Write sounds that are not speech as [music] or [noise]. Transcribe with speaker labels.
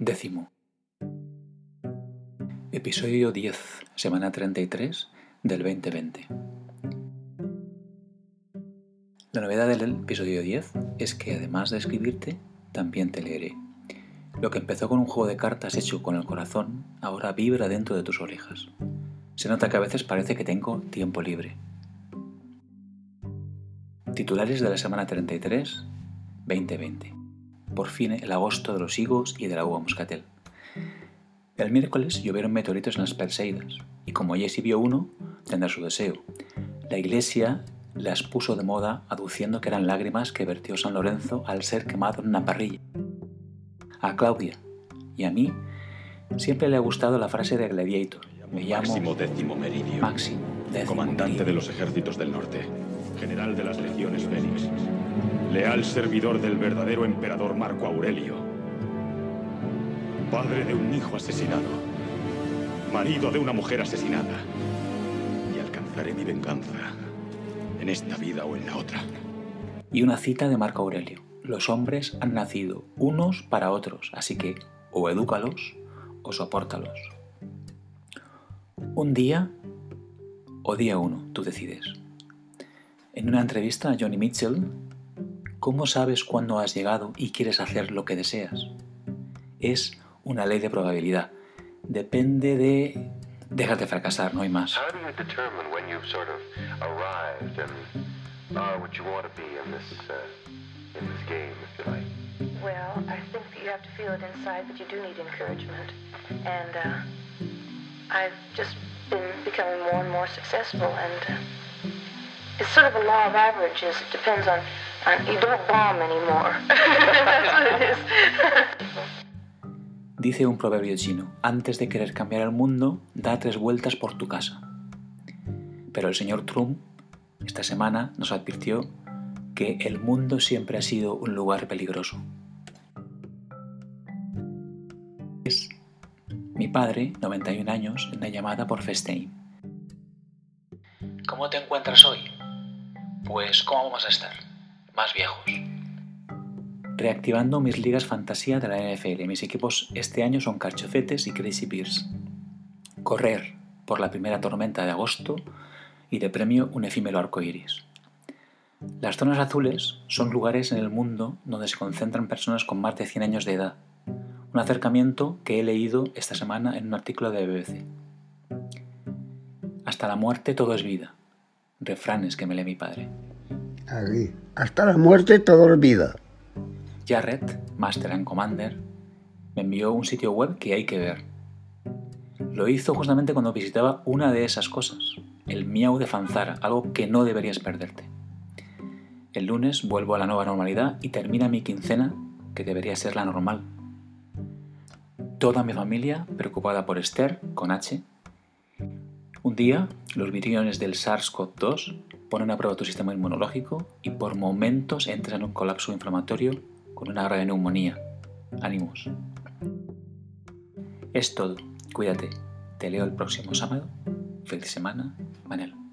Speaker 1: Décimo. Episodio 10, semana 33 del 2020. La novedad del episodio 10 es que además de escribirte, también te leeré. Lo que empezó con un juego de cartas hecho con el corazón, ahora vibra dentro de tus orejas. Se nota que a veces parece que tengo tiempo libre. Titulares de la semana 33, 2020. Por fin el agosto de los higos y de la uva moscatel. El miércoles llovieron meteoritos en las Perseidas, y como Jesse vio uno, tendrá su deseo. La iglesia las puso de moda aduciendo que eran lágrimas que vertió San Lorenzo al ser quemado en una parrilla. A Claudia y a mí siempre le ha gustado la frase de Gladiator. Me llamo
Speaker 2: Máximo Décimo Meridio,
Speaker 1: Máximo Décimo
Speaker 2: comandante
Speaker 1: Meridio.
Speaker 2: de los ejércitos del norte, general de las legiones Félix, leal servidor del verdadero emperador Marco Aurelio, padre de un hijo asesinado, marido de una mujer asesinada, y alcanzaré mi venganza en esta vida o en la otra.
Speaker 1: Y una cita de Marco Aurelio. Los hombres han nacido unos para otros, así que o edúcalos o sopórtalos. Un día o día uno, tú decides. En una entrevista a Johnny Mitchell, ¿cómo sabes cuándo has llegado y quieres hacer lo que deseas? Es una ley de probabilidad. Depende de... Déjate fracasar, no hay más.
Speaker 3: How do you determine when you've sort of arrived and are what you want to be in this uh, in this game, if you like?
Speaker 4: Well, I think that you have to feel it inside, but you do need encouragement. And uh, I've just been becoming more and more successful, and uh, it's sort of a law of averages. It depends on, on you don't bomb anymore. [laughs] That's what it is. [laughs]
Speaker 1: Dice un proverbio chino, antes de querer cambiar el mundo, da tres vueltas por tu casa. Pero el señor Trump esta semana nos advirtió que el mundo siempre ha sido un lugar peligroso. Es mi padre, 91 años, en una llamada por FaceTime. ¿Cómo te encuentras hoy? Pues, ¿cómo vamos a estar? Más viejos reactivando mis ligas fantasía de la NFL. Mis equipos este año son Carchofetes y Crazy Bears. Correr por la primera tormenta de agosto y de premio un efímero arco iris. Las zonas azules son lugares en el mundo donde se concentran personas con más de 100 años de edad. Un acercamiento que he leído esta semana en un artículo de BBC. Hasta la muerte todo es vida. Refranes que me lee mi padre.
Speaker 5: Hasta la muerte todo olvida.
Speaker 1: Jarrett, Master and Commander, me envió un sitio web que hay que ver. Lo hizo justamente cuando visitaba una de esas cosas, el Miau de Fanzara, algo que no deberías perderte. El lunes vuelvo a la nueva normalidad y termina mi quincena, que debería ser la normal. Toda mi familia preocupada por Esther, con H. Un día, los viriones del SARS-CoV-2 ponen a prueba tu sistema inmunológico y por momentos entras en un colapso inflamatorio con una grave neumonía. Ánimos. Es todo. Cuídate. Te leo el próximo sábado. Feliz semana. Manel.